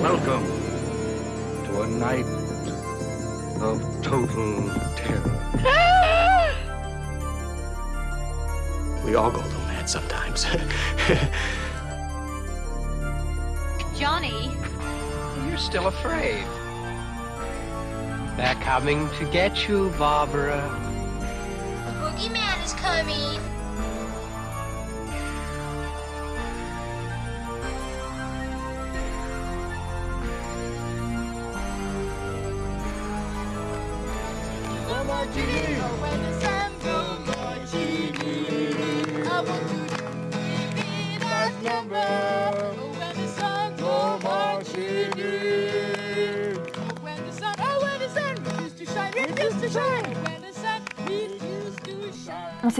Welcome to a night of total terror. We all go a little mad sometimes. Johnny, You're still afraid. They're coming to get you, Barbara. The boogeyman is coming.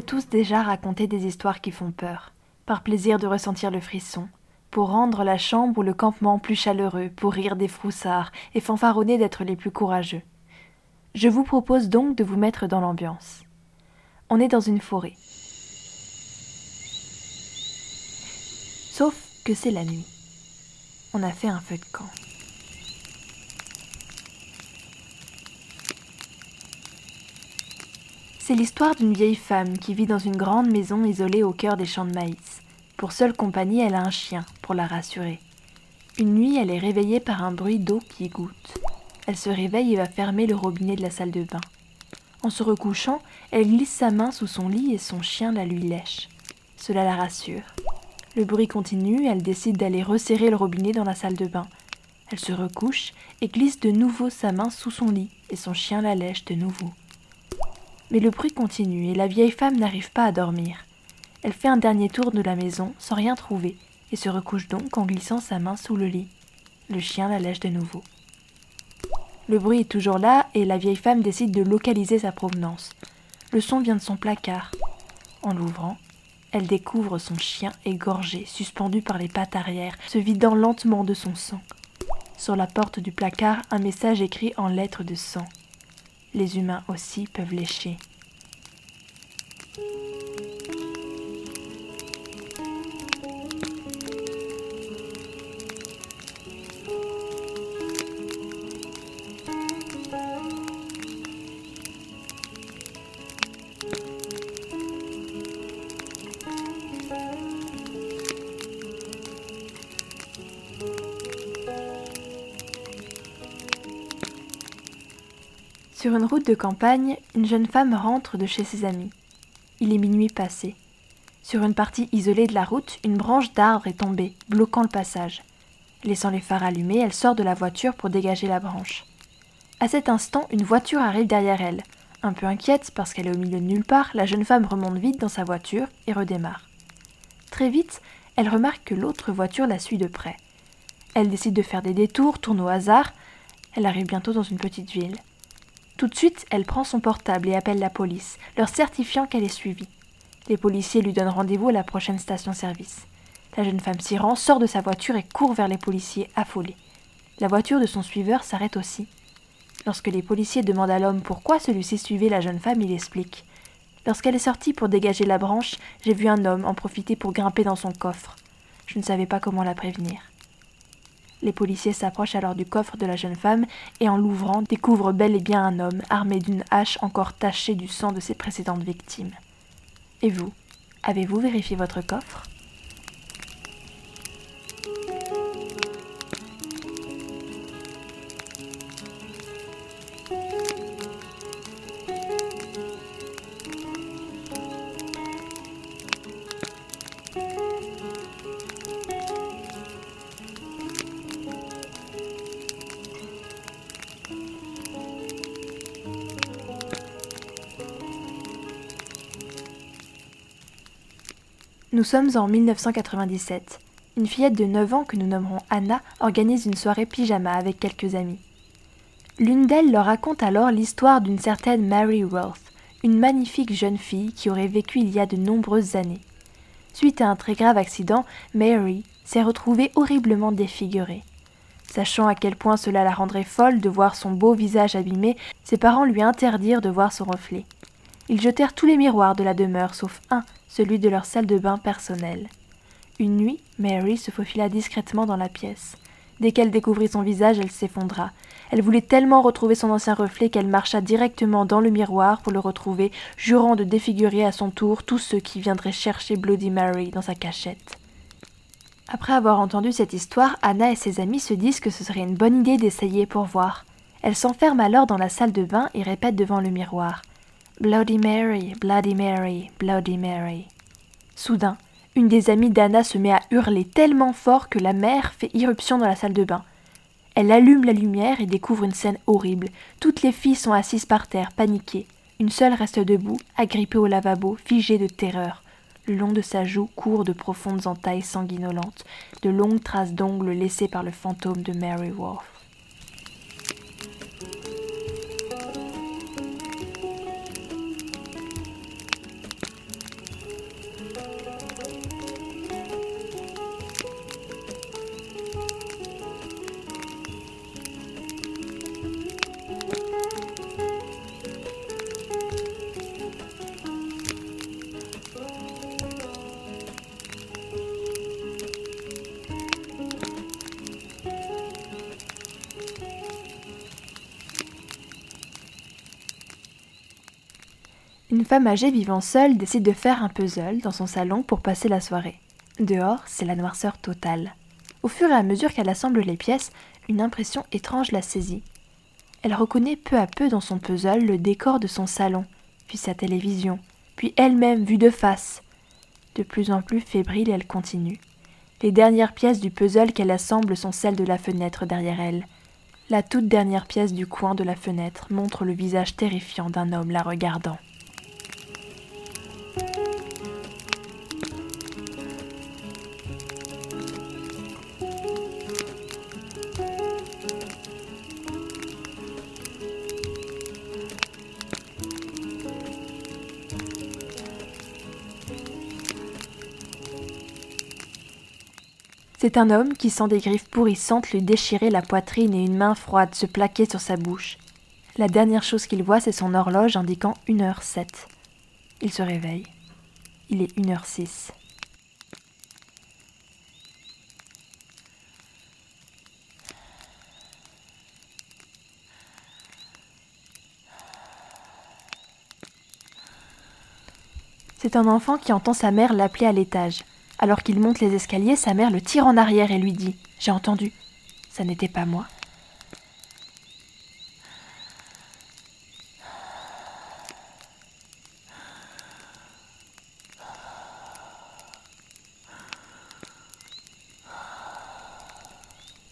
Tous déjà raconté des histoires qui font peur, par plaisir de ressentir le frisson, pour rendre la chambre ou le campement plus chaleureux, pour rire des froussards et fanfaronner d'être les plus courageux. Je vous propose donc de vous mettre dans l'ambiance. On est dans une forêt. Sauf que c'est la nuit. On a fait un feu de camp. C'est l'histoire d'une vieille femme qui vit dans une grande maison isolée au cœur des champs de maïs. Pour seule compagnie, elle a un chien, pour la rassurer. Une nuit, elle est réveillée par un bruit d'eau qui goutte. Elle se réveille et va fermer le robinet de la salle de bain. En se recouchant, elle glisse sa main sous son lit et son chien la lui lèche. Cela la rassure. Le bruit continue, elle décide d'aller resserrer le robinet dans la salle de bain. Elle se recouche et glisse de nouveau sa main sous son lit et son chien la lèche de nouveau. Mais le bruit continue et la vieille femme n'arrive pas à dormir. Elle fait un dernier tour de la maison sans rien trouver et se recouche donc en glissant sa main sous le lit. Le chien la lèche de nouveau. Le bruit est toujours là et la vieille femme décide de localiser sa provenance. Le son vient de son placard. En l'ouvrant, elle découvre son chien égorgé, suspendu par les pattes arrière, se vidant lentement de son sang. Sur la porte du placard, un message écrit en lettres de sang. Les humains aussi peuvent lécher. Sur une route de campagne, une jeune femme rentre de chez ses amis. Il est minuit passé. Sur une partie isolée de la route, une branche d'arbre est tombée, bloquant le passage. Laissant les phares allumés, elle sort de la voiture pour dégager la branche. À cet instant, une voiture arrive derrière elle. Un peu inquiète parce qu'elle est au milieu de nulle part, la jeune femme remonte vite dans sa voiture et redémarre. Très vite, elle remarque que l'autre voiture la suit de près. Elle décide de faire des détours, tourne au hasard. Elle arrive bientôt dans une petite ville. Tout de suite, elle prend son portable et appelle la police, leur certifiant qu'elle est suivie. Les policiers lui donnent rendez-vous à la prochaine station-service. La jeune femme s'y rend, sort de sa voiture et court vers les policiers, affolée. La voiture de son suiveur s'arrête aussi. Lorsque les policiers demandent à l'homme pourquoi celui-ci suivait la jeune femme, il explique. Lorsqu'elle est sortie pour dégager la branche, j'ai vu un homme en profiter pour grimper dans son coffre. Je ne savais pas comment la prévenir. Les policiers s'approchent alors du coffre de la jeune femme et en l'ouvrant découvrent bel et bien un homme armé d'une hache encore tachée du sang de ses précédentes victimes. Et vous, avez-vous vérifié votre coffre? Nous sommes en 1997. Une fillette de 9 ans que nous nommerons Anna organise une soirée pyjama avec quelques amis. L'une d'elles leur raconte alors l'histoire d'une certaine Mary Worth, une magnifique jeune fille qui aurait vécu il y a de nombreuses années. Suite à un très grave accident, Mary s'est retrouvée horriblement défigurée. Sachant à quel point cela la rendrait folle de voir son beau visage abîmé, ses parents lui interdirent de voir son reflet. Ils jetèrent tous les miroirs de la demeure sauf un, celui de leur salle de bain personnelle. Une nuit, Mary se faufila discrètement dans la pièce. Dès qu'elle découvrit son visage, elle s'effondra. Elle voulait tellement retrouver son ancien reflet qu'elle marcha directement dans le miroir pour le retrouver, jurant de défigurer à son tour tous ceux qui viendraient chercher Bloody Mary dans sa cachette. Après avoir entendu cette histoire, Anna et ses amis se disent que ce serait une bonne idée d'essayer pour voir. Elles s'enferment alors dans la salle de bain et répètent devant le miroir Bloody Mary, Bloody Mary, Bloody Mary. Soudain, une des amies d'Anna se met à hurler tellement fort que la mère fait irruption dans la salle de bain. Elle allume la lumière et découvre une scène horrible. Toutes les filles sont assises par terre, paniquées. Une seule reste debout, agrippée au lavabo, figée de terreur. Le long de sa joue courent de profondes entailles sanguinolentes, de longues traces d'ongles laissées par le fantôme de Mary Worth. Une femme âgée vivant seule décide de faire un puzzle dans son salon pour passer la soirée. Dehors, c'est la noirceur totale. Au fur et à mesure qu'elle assemble les pièces, une impression étrange la saisit. Elle reconnaît peu à peu dans son puzzle le décor de son salon, puis sa télévision, puis elle-même vue de face. De plus en plus fébrile, elle continue. Les dernières pièces du puzzle qu'elle assemble sont celles de la fenêtre derrière elle. La toute dernière pièce du coin de la fenêtre montre le visage terrifiant d'un homme la regardant. C'est un homme qui sent des griffes pourrissantes lui déchirer la poitrine et une main froide se plaquer sur sa bouche. La dernière chose qu'il voit, c'est son horloge indiquant 1h07. Il se réveille. Il est 1h06. C'est un enfant qui entend sa mère l'appeler à l'étage. Alors qu'il monte les escaliers, sa mère le tire en arrière et lui dit J'ai entendu. Ça n'était pas moi.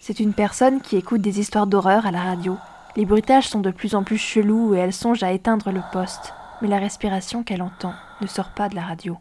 C'est une personne qui écoute des histoires d'horreur à la radio. Les bruitages sont de plus en plus chelous et elle songe à éteindre le poste, mais la respiration qu'elle entend ne sort pas de la radio.